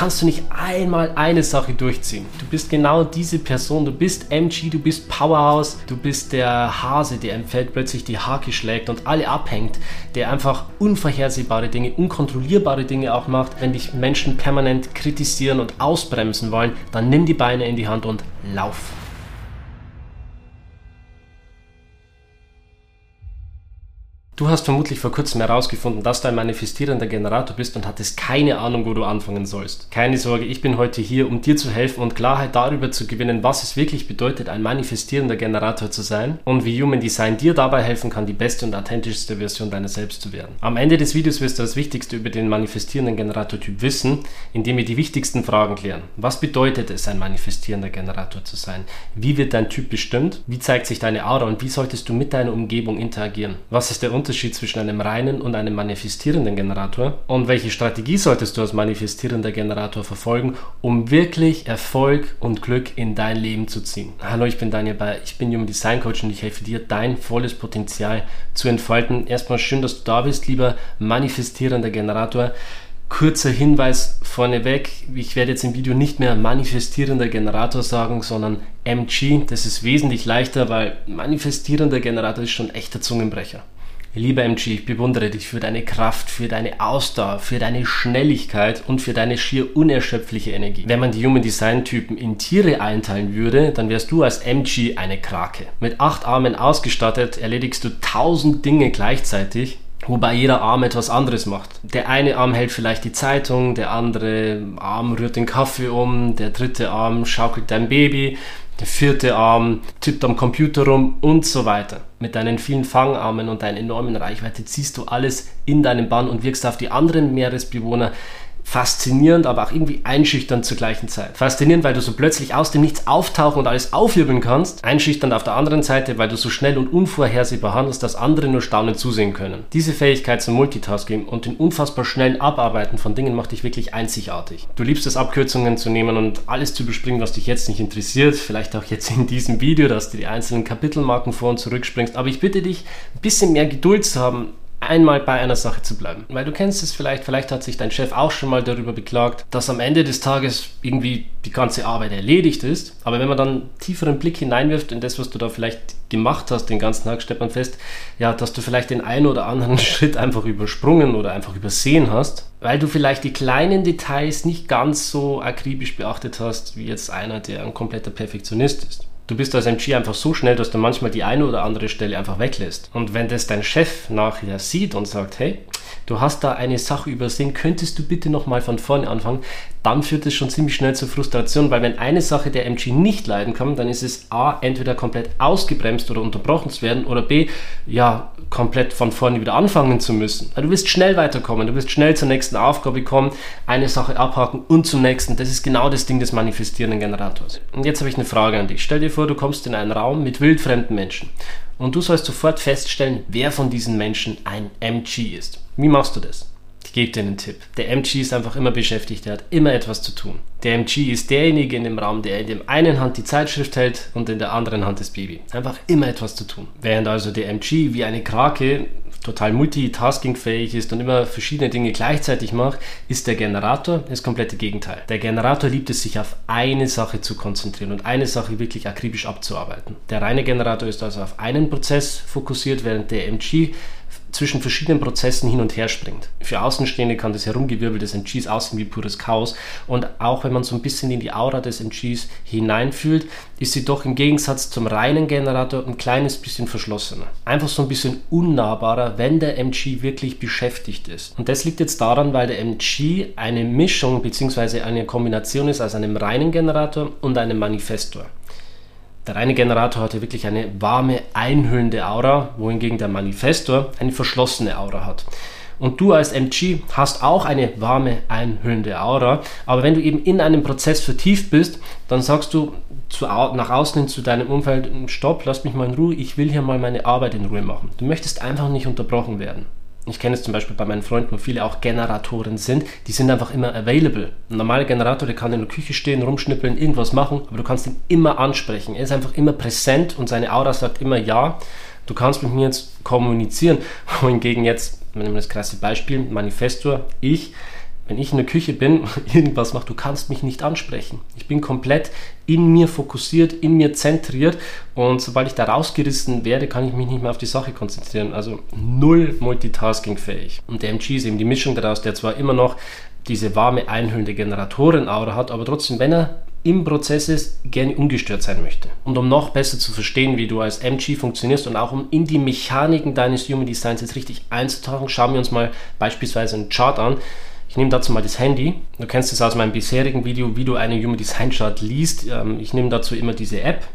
kannst du nicht einmal eine Sache durchziehen. Du bist genau diese Person, du bist MG, du bist Powerhouse, du bist der Hase, der im Feld plötzlich die Hake schlägt und alle abhängt, der einfach unvorhersehbare Dinge, unkontrollierbare Dinge auch macht. Wenn dich Menschen permanent kritisieren und ausbremsen wollen, dann nimm die Beine in die Hand und lauf. Du hast vermutlich vor kurzem herausgefunden, dass du ein manifestierender Generator bist und hattest keine Ahnung, wo du anfangen sollst. Keine Sorge, ich bin heute hier, um dir zu helfen und Klarheit darüber zu gewinnen, was es wirklich bedeutet, ein manifestierender Generator zu sein und wie Human Design dir dabei helfen kann, die beste und authentischste Version deiner selbst zu werden. Am Ende des Videos wirst du das Wichtigste über den manifestierenden Generatortyp wissen, indem wir die wichtigsten Fragen klären. Was bedeutet es, ein manifestierender Generator zu sein? Wie wird dein Typ bestimmt? Wie zeigt sich deine Aura und wie solltest du mit deiner Umgebung interagieren? Was ist der Unterschied Unterschied zwischen einem reinen und einem manifestierenden Generator und welche Strategie solltest du als manifestierender Generator verfolgen, um wirklich Erfolg und Glück in dein Leben zu ziehen. Hallo, ich bin Daniel Bayer, ich bin Human Design Coach und ich helfe dir, dein volles Potenzial zu entfalten. Erstmal schön, dass du da bist, lieber manifestierender Generator. Kurzer Hinweis vorneweg, ich werde jetzt im Video nicht mehr manifestierender Generator sagen, sondern MG. Das ist wesentlich leichter, weil manifestierender Generator ist schon echter Zungenbrecher. Lieber MG, ich bewundere dich für deine Kraft, für deine Ausdauer, für deine Schnelligkeit und für deine schier unerschöpfliche Energie. Wenn man die Human Design Typen in Tiere einteilen würde, dann wärst du als MG eine Krake. Mit acht Armen ausgestattet erledigst du tausend Dinge gleichzeitig wobei jeder Arm etwas anderes macht. Der eine Arm hält vielleicht die Zeitung, der andere Arm rührt den Kaffee um, der dritte Arm schaukelt dein Baby, der vierte Arm tippt am Computer rum und so weiter. Mit deinen vielen Fangarmen und deiner enormen Reichweite ziehst du alles in deinen Bann und wirkst auf die anderen Meeresbewohner faszinierend, aber auch irgendwie einschüchternd zur gleichen Zeit. Faszinierend, weil du so plötzlich aus dem Nichts auftauchen und alles aufwirbeln kannst. Einschüchternd auf der anderen Seite, weil du so schnell und unvorhersehbar handelst, dass andere nur staunend zusehen können. Diese Fähigkeit zum Multitasking und den unfassbar schnellen Abarbeiten von Dingen macht dich wirklich einzigartig. Du liebst es, Abkürzungen zu nehmen und alles zu überspringen, was dich jetzt nicht interessiert. Vielleicht auch jetzt in diesem Video, dass du die einzelnen Kapitelmarken vor und zurückspringst. Aber ich bitte dich, ein bisschen mehr Geduld zu haben, einmal bei einer Sache zu bleiben. Weil du kennst es vielleicht, vielleicht hat sich dein Chef auch schon mal darüber beklagt, dass am Ende des Tages irgendwie die ganze Arbeit erledigt ist. Aber wenn man dann tieferen Blick hineinwirft in das, was du da vielleicht gemacht hast den ganzen Tag, stellt man fest, ja, dass du vielleicht den einen oder anderen Schritt einfach übersprungen oder einfach übersehen hast, weil du vielleicht die kleinen Details nicht ganz so akribisch beachtet hast, wie jetzt einer, der ein kompletter Perfektionist ist. Du bist als MG einfach so schnell, dass du manchmal die eine oder andere Stelle einfach weglässt. Und wenn das dein Chef nachher sieht und sagt, hey, du hast da eine Sache übersehen, könntest du bitte nochmal von vorne anfangen, dann führt es schon ziemlich schnell zur Frustration, weil wenn eine Sache der MG nicht leiden kann, dann ist es A, entweder komplett ausgebremst oder unterbrochen zu werden oder B, ja, komplett von vorne wieder anfangen zu müssen. Weil du wirst schnell weiterkommen, du wirst schnell zur nächsten Aufgabe kommen, eine Sache abhaken und zum nächsten. Das ist genau das Ding des manifestierenden Generators. Und jetzt habe ich eine Frage an dich. Stell dir vor, du kommst in einen Raum mit wildfremden Menschen und du sollst sofort feststellen, wer von diesen Menschen ein MG ist. Wie machst du das? Ich gebe dir einen Tipp. Der MG ist einfach immer beschäftigt, der hat immer etwas zu tun. Der MG ist derjenige in dem Raum, der in der einen Hand die Zeitschrift hält und in der anderen Hand das Baby. Einfach immer etwas zu tun. Während also der MG wie eine Krake total multitaskingfähig ist und immer verschiedene Dinge gleichzeitig macht, ist der Generator das komplette Gegenteil. Der Generator liebt es, sich auf eine Sache zu konzentrieren und eine Sache wirklich akribisch abzuarbeiten. Der reine Generator ist also auf einen Prozess fokussiert, während der MG zwischen verschiedenen Prozessen hin und her springt. Für Außenstehende kann das Herumgewirbel des MGs aussehen wie pures Chaos und auch wenn man so ein bisschen in die Aura des MGs hineinfühlt, ist sie doch im Gegensatz zum reinen Generator ein kleines bisschen verschlossener. Einfach so ein bisschen unnahbarer, wenn der MG wirklich beschäftigt ist. Und das liegt jetzt daran, weil der MG eine Mischung bzw. eine Kombination ist aus einem reinen Generator und einem Manifestor. Der reine Generator hatte wirklich eine warme, einhüllende Aura, wohingegen der Manifestor eine verschlossene Aura hat. Und du als MG hast auch eine warme, einhüllende Aura. Aber wenn du eben in einem Prozess vertieft bist, dann sagst du zu, nach außen hin zu deinem Umfeld, stopp, lass mich mal in Ruhe, ich will hier mal meine Arbeit in Ruhe machen. Du möchtest einfach nicht unterbrochen werden ich kenne es zum Beispiel bei meinen Freunden, wo viele auch Generatoren sind, die sind einfach immer available. Ein normaler Generator, der kann in der Küche stehen, rumschnippeln, irgendwas machen, aber du kannst ihn immer ansprechen. Er ist einfach immer präsent und seine Aura sagt immer ja. Du kannst mit mir jetzt kommunizieren. Wohingegen jetzt, wenn wir das krasse Beispiel, Manifestor, ich, wenn ich in der Küche bin, irgendwas mache, du kannst mich nicht ansprechen. Ich bin komplett in mir fokussiert, in mir zentriert und sobald ich da rausgerissen werde, kann ich mich nicht mehr auf die Sache konzentrieren. Also null Multitasking fähig. Und der MG ist eben die Mischung daraus, der zwar immer noch diese warme, einhüllende Generatoren-Aura hat, aber trotzdem, wenn er im Prozess ist, gerne ungestört sein möchte. Und um noch besser zu verstehen, wie du als MG funktionierst und auch um in die Mechaniken deines Human Designs jetzt richtig einzutauchen, schauen wir uns mal beispielsweise einen Chart an. Ich nehme dazu mal das Handy. Du kennst es aus meinem bisherigen Video, wie du einen Human Design Chart liest. Ähm, ich nehme dazu immer diese App.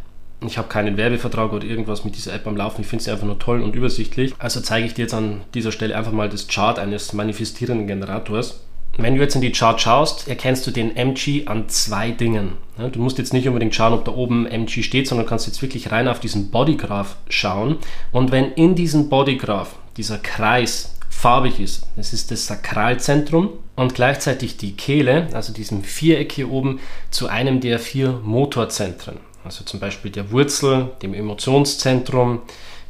Ich habe keinen Werbevertrag oder irgendwas mit dieser App am Laufen. Ich finde sie einfach nur toll und übersichtlich. Also zeige ich dir jetzt an dieser Stelle einfach mal das Chart eines manifestierenden Generators. Wenn du jetzt in die Chart schaust, erkennst du den MG an zwei Dingen. Du musst jetzt nicht unbedingt schauen, ob da oben MG steht, sondern kannst jetzt wirklich rein auf diesen Bodygraph schauen. Und wenn in diesem Bodygraph dieser Kreis farbig ist. Das ist das Sakralzentrum und gleichzeitig die Kehle, also diesem Viereck hier oben, zu einem der vier Motorzentren. Also zum Beispiel der Wurzel, dem Emotionszentrum,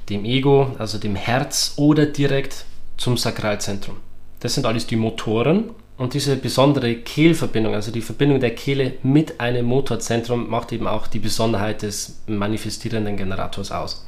dem Ego, also dem Herz oder direkt zum Sakralzentrum. Das sind alles die Motoren und diese besondere Kehlverbindung, also die Verbindung der Kehle mit einem Motorzentrum, macht eben auch die Besonderheit des manifestierenden Generators aus.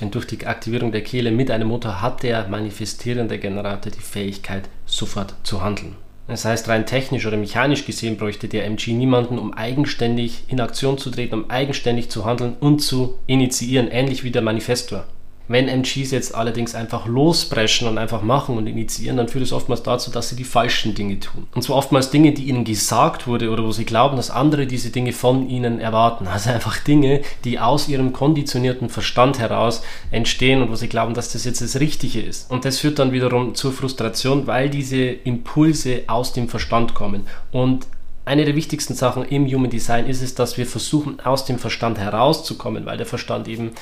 Denn durch die Aktivierung der Kehle mit einem Motor hat der manifestierende Generator die Fähigkeit, sofort zu handeln. Das heißt, rein technisch oder mechanisch gesehen bräuchte der MG niemanden, um eigenständig in Aktion zu treten, um eigenständig zu handeln und zu initiieren, ähnlich wie der Manifestor. Wenn MGs jetzt allerdings einfach losbrechen und einfach machen und initiieren, dann führt es oftmals dazu, dass sie die falschen Dinge tun. Und zwar oftmals Dinge, die ihnen gesagt wurde oder wo sie glauben, dass andere diese Dinge von ihnen erwarten. Also einfach Dinge, die aus ihrem konditionierten Verstand heraus entstehen und wo sie glauben, dass das jetzt das Richtige ist. Und das führt dann wiederum zur Frustration, weil diese Impulse aus dem Verstand kommen. Und eine der wichtigsten Sachen im Human Design ist es, dass wir versuchen, aus dem Verstand herauszukommen, weil der Verstand eben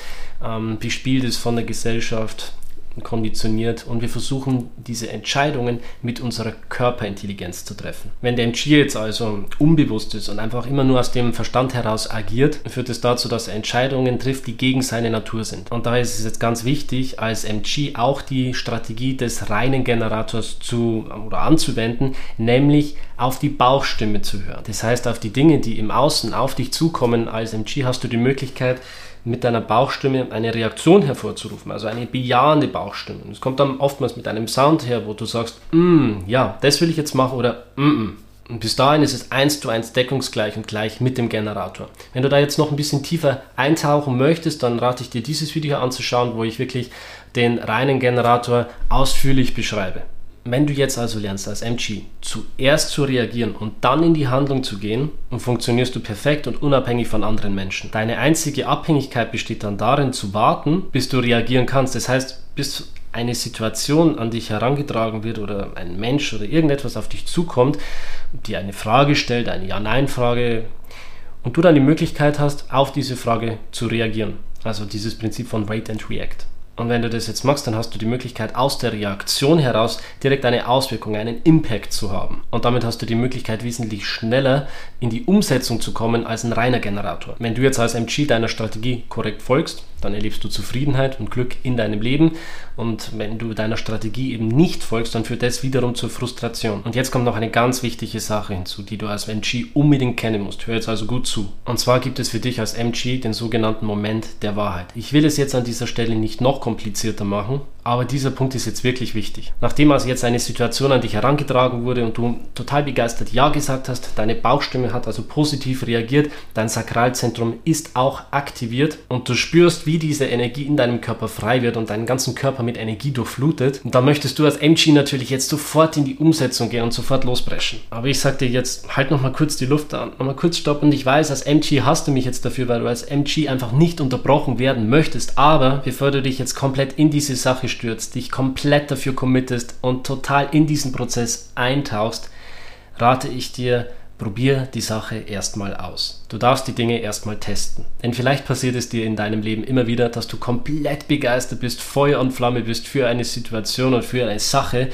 ähm, bespielt ist von der Gesellschaft, konditioniert und wir versuchen diese Entscheidungen mit unserer Körperintelligenz zu treffen. Wenn der MG jetzt also unbewusst ist und einfach immer nur aus dem Verstand heraus agiert, führt es dazu, dass er Entscheidungen trifft, die gegen seine Natur sind. Und daher ist es jetzt ganz wichtig, als MG auch die Strategie des reinen Generators zu oder anzuwenden, nämlich auf die Bauchstimme zu hören. Das heißt, auf die Dinge, die im Außen auf dich zukommen, als MG hast du die Möglichkeit, mit deiner Bauchstimme eine Reaktion hervorzurufen, also eine bejahende Bauchstimme. Es kommt dann oftmals mit einem Sound her, wo du sagst, mm, ja, das will ich jetzt machen oder mm, mm. Und bis dahin ist es eins zu eins deckungsgleich und gleich mit dem Generator. Wenn du da jetzt noch ein bisschen tiefer eintauchen möchtest, dann rate ich dir dieses Video anzuschauen, wo ich wirklich den reinen Generator ausführlich beschreibe. Wenn du jetzt also lernst als MG zuerst zu reagieren und dann in die Handlung zu gehen, dann funktionierst du perfekt und unabhängig von anderen Menschen. Deine einzige Abhängigkeit besteht dann darin zu warten, bis du reagieren kannst. Das heißt, bis eine Situation an dich herangetragen wird oder ein Mensch oder irgendetwas auf dich zukommt, die eine Frage stellt, eine Ja-Nein-Frage, und du dann die Möglichkeit hast, auf diese Frage zu reagieren. Also dieses Prinzip von Wait and React. Und wenn du das jetzt machst, dann hast du die Möglichkeit, aus der Reaktion heraus direkt eine Auswirkung, einen Impact zu haben. Und damit hast du die Möglichkeit, wesentlich schneller in die Umsetzung zu kommen als ein reiner Generator. Wenn du jetzt als MG deiner Strategie korrekt folgst, dann erlebst du Zufriedenheit und Glück in deinem Leben. Und wenn du deiner Strategie eben nicht folgst, dann führt das wiederum zur Frustration. Und jetzt kommt noch eine ganz wichtige Sache hinzu, die du als MG unbedingt kennen musst. Hör jetzt also gut zu. Und zwar gibt es für dich als MG den sogenannten Moment der Wahrheit. Ich will es jetzt an dieser Stelle nicht noch komplizierter machen, aber dieser Punkt ist jetzt wirklich wichtig. Nachdem also jetzt eine Situation an dich herangetragen wurde und du total begeistert Ja gesagt hast, deine Bauchstimme hat also positiv reagiert, dein Sakralzentrum ist auch aktiviert und du spürst, wie diese Energie in deinem Körper frei wird und deinen ganzen Körper mit Energie durchflutet, und dann möchtest du als MG natürlich jetzt sofort in die Umsetzung gehen und sofort losbrechen. Aber ich sag dir jetzt, halt nochmal kurz die Luft an, nochmal kurz stoppen. Ich weiß, als MG hast du mich jetzt dafür, weil du als MG einfach nicht unterbrochen werden möchtest. Aber bevor du dich jetzt komplett in diese Sache stürzt, dich komplett dafür committest und total in diesen Prozess eintauchst, rate ich dir, probier die Sache erstmal aus. Du darfst die Dinge erstmal testen. Denn vielleicht passiert es dir in deinem Leben immer wieder, dass du komplett begeistert bist, Feuer und Flamme bist für eine Situation und für eine Sache.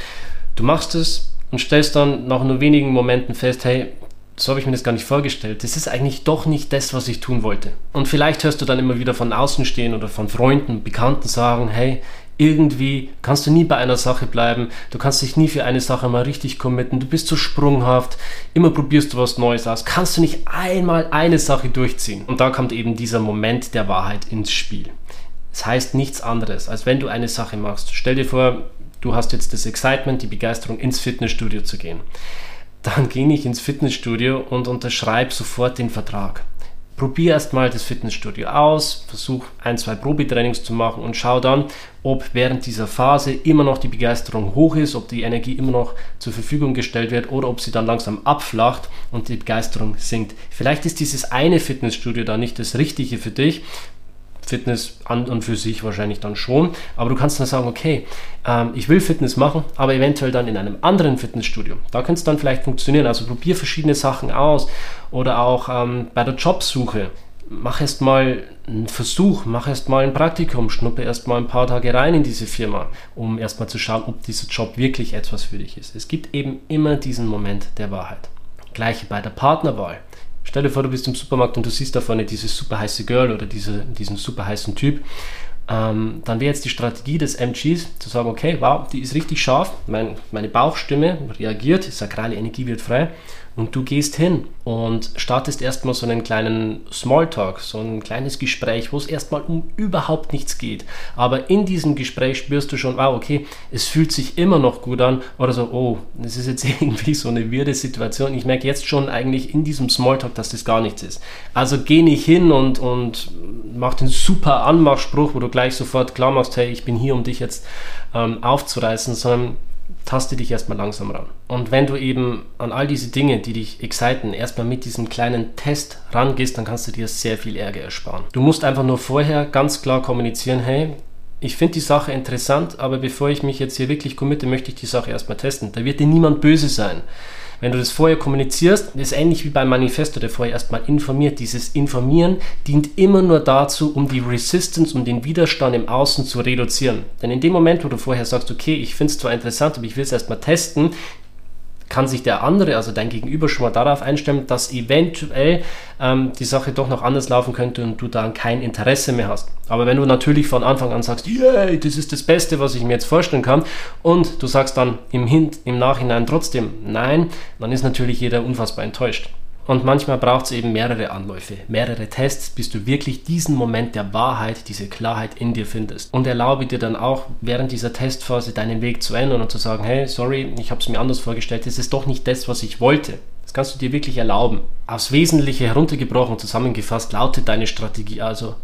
Du machst es und stellst dann nach nur wenigen Momenten fest, hey, so habe ich mir das gar nicht vorgestellt. Das ist eigentlich doch nicht das, was ich tun wollte. Und vielleicht hörst du dann immer wieder von außen stehen oder von Freunden, Bekannten sagen, hey, irgendwie kannst du nie bei einer Sache bleiben, du kannst dich nie für eine Sache mal richtig committen, du bist so sprunghaft, immer probierst du was Neues aus, kannst du nicht einmal eine Sache durchziehen. Und da kommt eben dieser Moment der Wahrheit ins Spiel. Es das heißt nichts anderes, als wenn du eine Sache machst. Stell dir vor, du hast jetzt das Excitement, die Begeisterung, ins Fitnessstudio zu gehen. Dann geh nicht ins Fitnessstudio und unterschreib sofort den Vertrag probier erstmal das Fitnessstudio aus, versuch ein, zwei Probetrainings zu machen und schau dann, ob während dieser Phase immer noch die Begeisterung hoch ist, ob die Energie immer noch zur Verfügung gestellt wird oder ob sie dann langsam abflacht und die Begeisterung sinkt. Vielleicht ist dieses eine Fitnessstudio da nicht das Richtige für dich Fitness an und für sich wahrscheinlich dann schon. Aber du kannst dann sagen, okay, ähm, ich will Fitness machen, aber eventuell dann in einem anderen Fitnessstudio. Da könnte es dann vielleicht funktionieren. Also probier verschiedene Sachen aus. Oder auch ähm, bei der Jobsuche. Mach erst mal einen Versuch, mach erst mal ein Praktikum, schnuppe erst mal ein paar Tage rein in diese Firma, um erst mal zu schauen, ob dieser Job wirklich etwas für dich ist. Es gibt eben immer diesen Moment der Wahrheit. Gleiche bei der Partnerwahl. Stell dir vor, du bist im Supermarkt und du siehst da vorne dieses super heiße Girl oder diese, diesen super heißen Typ. Ähm, dann wäre jetzt die Strategie des MGs zu sagen, okay, wow, die ist richtig scharf, mein, meine Bauchstimme reagiert, sakrale Energie wird frei und du gehst hin und startest erstmal so einen kleinen Smalltalk, so ein kleines Gespräch, wo es erstmal um überhaupt nichts geht. Aber in diesem Gespräch spürst du schon, wow, okay, es fühlt sich immer noch gut an oder so, oh, das ist jetzt irgendwie so eine wirde Situation. Ich merke jetzt schon eigentlich in diesem Smalltalk, dass das gar nichts ist. Also geh nicht hin und, und mach den super Anmachspruch, wo du gleich sofort klar machst, hey, ich bin hier, um dich jetzt ähm, aufzureißen, sondern taste dich erstmal langsam ran. Und wenn du eben an all diese Dinge, die dich exciten, erstmal mit diesem kleinen Test rangehst, dann kannst du dir sehr viel Ärger ersparen. Du musst einfach nur vorher ganz klar kommunizieren, hey, ich finde die Sache interessant, aber bevor ich mich jetzt hier wirklich committe, möchte ich die Sache erstmal testen. Da wird dir niemand böse sein. Wenn du das vorher kommunizierst, ist ähnlich wie beim Manifesto, der vorher erstmal informiert. Dieses Informieren dient immer nur dazu, um die Resistance, um den Widerstand im Außen zu reduzieren. Denn in dem Moment, wo du vorher sagst, okay, ich finde es zwar interessant, aber ich will es erstmal testen, kann sich der andere, also dein Gegenüber, schon mal darauf einstellen, dass eventuell ähm, die Sache doch noch anders laufen könnte und du dann kein Interesse mehr hast. Aber wenn du natürlich von Anfang an sagst, yay, das ist das Beste, was ich mir jetzt vorstellen kann, und du sagst dann im, Hin im Nachhinein trotzdem nein, dann ist natürlich jeder unfassbar enttäuscht. Und manchmal braucht es eben mehrere Anläufe, mehrere Tests, bis du wirklich diesen Moment der Wahrheit, diese Klarheit in dir findest. Und erlaube dir dann auch während dieser Testphase deinen Weg zu ändern und zu sagen, hey, sorry, ich habe es mir anders vorgestellt, es ist doch nicht das, was ich wollte. Das kannst du dir wirklich erlauben. Aufs Wesentliche heruntergebrochen und zusammengefasst lautet deine Strategie also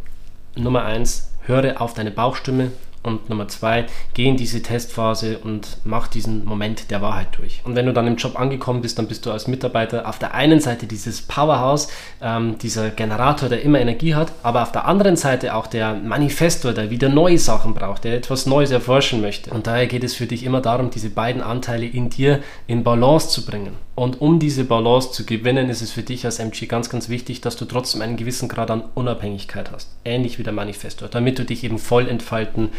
Nummer eins: höre auf deine Bauchstimme, und Nummer zwei, geh in diese Testphase und mach diesen Moment der Wahrheit durch. Und wenn du dann im Job angekommen bist, dann bist du als Mitarbeiter auf der einen Seite dieses Powerhouse, ähm, dieser Generator, der immer Energie hat, aber auf der anderen Seite auch der Manifestor, der wieder neue Sachen braucht, der etwas Neues erforschen möchte. Und daher geht es für dich immer darum, diese beiden Anteile in dir in Balance zu bringen. Und um diese Balance zu gewinnen, ist es für dich als MG ganz, ganz wichtig, dass du trotzdem einen gewissen Grad an Unabhängigkeit hast. Ähnlich wie der Manifestor, damit du dich eben voll entfalten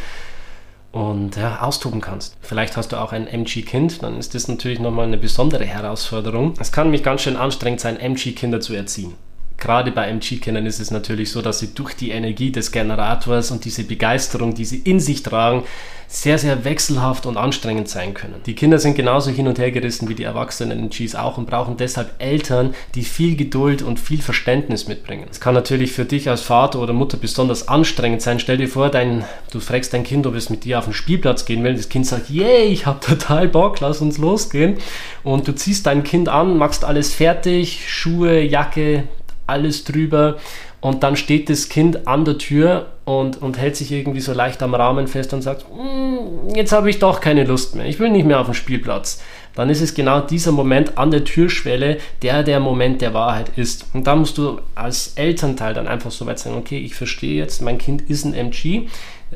und ja, austoben kannst. Vielleicht hast du auch ein MG-Kind, dann ist das natürlich nochmal eine besondere Herausforderung. Es kann nämlich ganz schön anstrengend sein, MG-Kinder zu erziehen gerade bei MG-Kindern ist es natürlich so, dass sie durch die Energie des Generators und diese Begeisterung, die sie in sich tragen, sehr, sehr wechselhaft und anstrengend sein können. Die Kinder sind genauso hin und her gerissen wie die erwachsenen MGs auch und brauchen deshalb Eltern, die viel Geduld und viel Verständnis mitbringen. Es kann natürlich für dich als Vater oder Mutter besonders anstrengend sein. Stell dir vor, dein, du fragst dein Kind, ob es mit dir auf den Spielplatz gehen will. Das Kind sagt, yay, ich habe total Bock, lass uns losgehen. Und du ziehst dein Kind an, machst alles fertig, Schuhe, Jacke, alles drüber und dann steht das Kind an der Tür und, und hält sich irgendwie so leicht am Rahmen fest und sagt, mm, jetzt habe ich doch keine Lust mehr, ich will nicht mehr auf den Spielplatz. Dann ist es genau dieser Moment an der Türschwelle, der der Moment der Wahrheit ist. Und da musst du als Elternteil dann einfach so weit sein, okay, ich verstehe jetzt, mein Kind ist ein MG,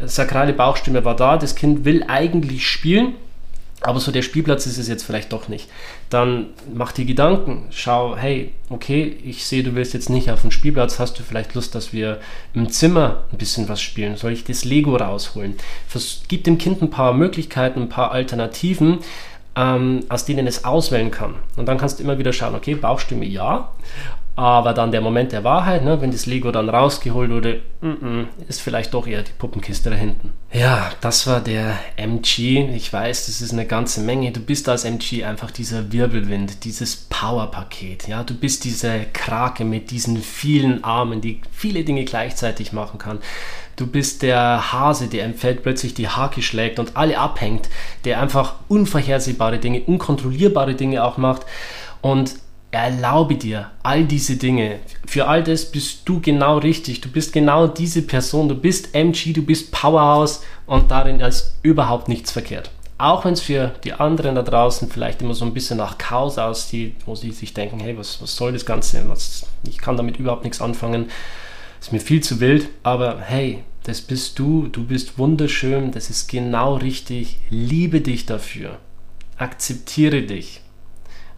sakrale Bauchstimme war da, das Kind will eigentlich spielen, aber so der Spielplatz ist es jetzt vielleicht doch nicht. Dann mach dir Gedanken, schau, hey, okay, ich sehe, du willst jetzt nicht auf den Spielplatz, hast du vielleicht Lust, dass wir im Zimmer ein bisschen was spielen? Soll ich das Lego rausholen? Vers gib dem Kind ein paar Möglichkeiten, ein paar Alternativen, ähm, aus denen es auswählen kann. Und dann kannst du immer wieder schauen, okay, Bauchstimme ja, Aber dann der Moment der Wahrheit, ne, wenn das Lego dann rausgeholt wurde, mm ist vielleicht doch eher die Puppenkiste da hinten. Ja, das war der MG. Ich weiß, das ist eine ganze Menge. Du bist als MG einfach dieser Wirbelwind, dieses Powerpaket. Ja, du bist diese Krake mit diesen vielen Armen, die viele Dinge gleichzeitig machen kann. Du bist der Hase, der im Feld plötzlich die Hake schlägt und alle abhängt, der einfach unvorhersehbare Dinge, unkontrollierbare Dinge auch macht. Und erlaube dir all diese Dinge. Für all das bist du genau richtig. Du bist genau diese Person. Du bist MG, du bist Powerhouse und darin ist überhaupt nichts verkehrt. Auch wenn es für die anderen da draußen vielleicht immer so ein bisschen nach Chaos aussieht, wo sie sich denken, hey, was, was soll das Ganze? Was, ich kann damit überhaupt nichts anfangen. Ist mir viel zu wild, aber hey, das bist du, du bist wunderschön, das ist genau richtig. Liebe dich dafür. Akzeptiere dich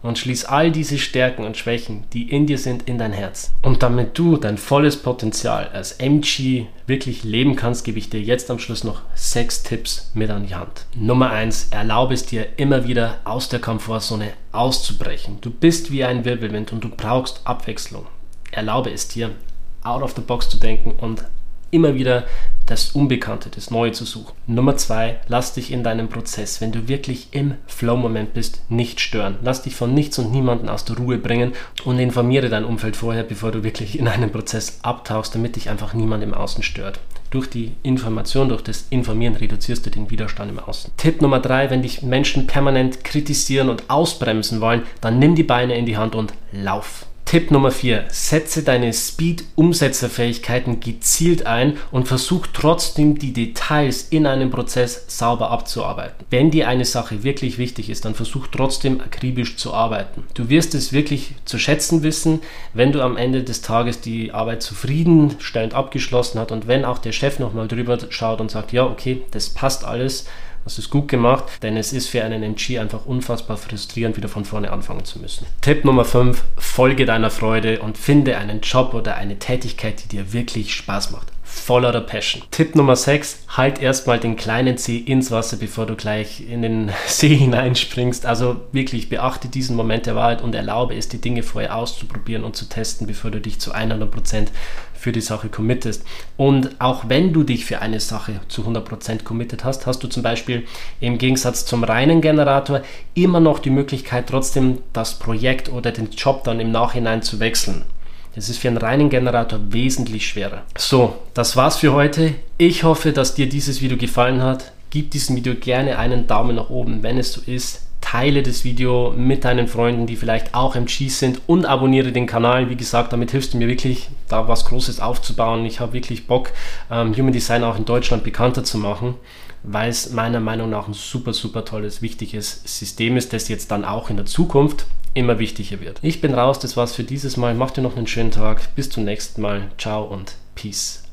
und schließ all diese Stärken und Schwächen, die in dir sind, in dein Herz. Und damit du dein volles Potenzial als MG wirklich leben kannst, gebe ich dir jetzt am Schluss noch sechs Tipps mit an die Hand. Nummer eins: Erlaube es dir immer wieder aus der Komfortzone auszubrechen. Du bist wie ein Wirbelwind und du brauchst Abwechslung. Erlaube es dir, out of the box zu denken und immer wieder das Unbekannte, das Neue zu suchen. Nummer zwei, lass dich in deinem Prozess, wenn du wirklich im Flow-Moment bist, nicht stören. Lass dich von nichts und niemanden aus der Ruhe bringen und informiere dein Umfeld vorher, bevor du wirklich in einen Prozess abtauchst, damit dich einfach niemand im Außen stört. Durch die Information, durch das Informieren reduzierst du den Widerstand im Außen. Tipp Nummer drei, wenn dich Menschen permanent kritisieren und ausbremsen wollen, dann nimm die Beine in die Hand und lauf. Tipp Nummer 4. Setze deine Speed-Umsetzerfähigkeiten gezielt ein und versuch trotzdem die Details in einem Prozess sauber abzuarbeiten. Wenn dir eine Sache wirklich wichtig ist, dann versuch trotzdem akribisch zu arbeiten. Du wirst es wirklich zu schätzen wissen, wenn du am Ende des Tages die Arbeit zufriedenstellend abgeschlossen hast und wenn auch der Chef nochmal drüber schaut und sagt, ja, okay, das passt alles, das ist gut gemacht, denn es ist für einen MG einfach unfassbar frustrierend, wieder von vorne anfangen zu müssen. Tipp Nummer 5, folge deiner Freude und finde einen Job oder eine Tätigkeit, die dir wirklich Spaß macht voller Passion. Tipp Nummer 6, halt erstmal den kleinen Zeh ins Wasser, bevor du gleich in den See hineinspringst. Also wirklich beachte diesen Moment der Wahrheit und erlaube es, die Dinge vorher auszuprobieren und zu testen, bevor du dich zu 100% für die Sache committest. Und auch wenn du dich für eine Sache zu 100% committed hast, hast du zum Beispiel im Gegensatz zum reinen Generator immer noch die Möglichkeit, trotzdem das Projekt oder den Job dann im Nachhinein zu wechseln. Das ist für einen reinen Generator wesentlich schwerer. So, das war's für heute. Ich hoffe, dass dir dieses Video gefallen hat. Gib diesem Video gerne einen Daumen nach oben, wenn es so ist. Teile das Video mit deinen Freunden, die vielleicht auch MGs sind und abonniere den Kanal. Wie gesagt, damit hilfst du mir wirklich, da was Großes aufzubauen. Ich habe wirklich Bock, ähm, Human Design auch in Deutschland bekannter zu machen, weil es meiner Meinung nach ein super, super tolles, wichtiges System ist, das jetzt dann auch in der Zukunft immer wichtiger wird. Ich bin raus, das war's für dieses Mal. Macht dir noch einen schönen Tag. Bis zum nächsten Mal. Ciao und Peace.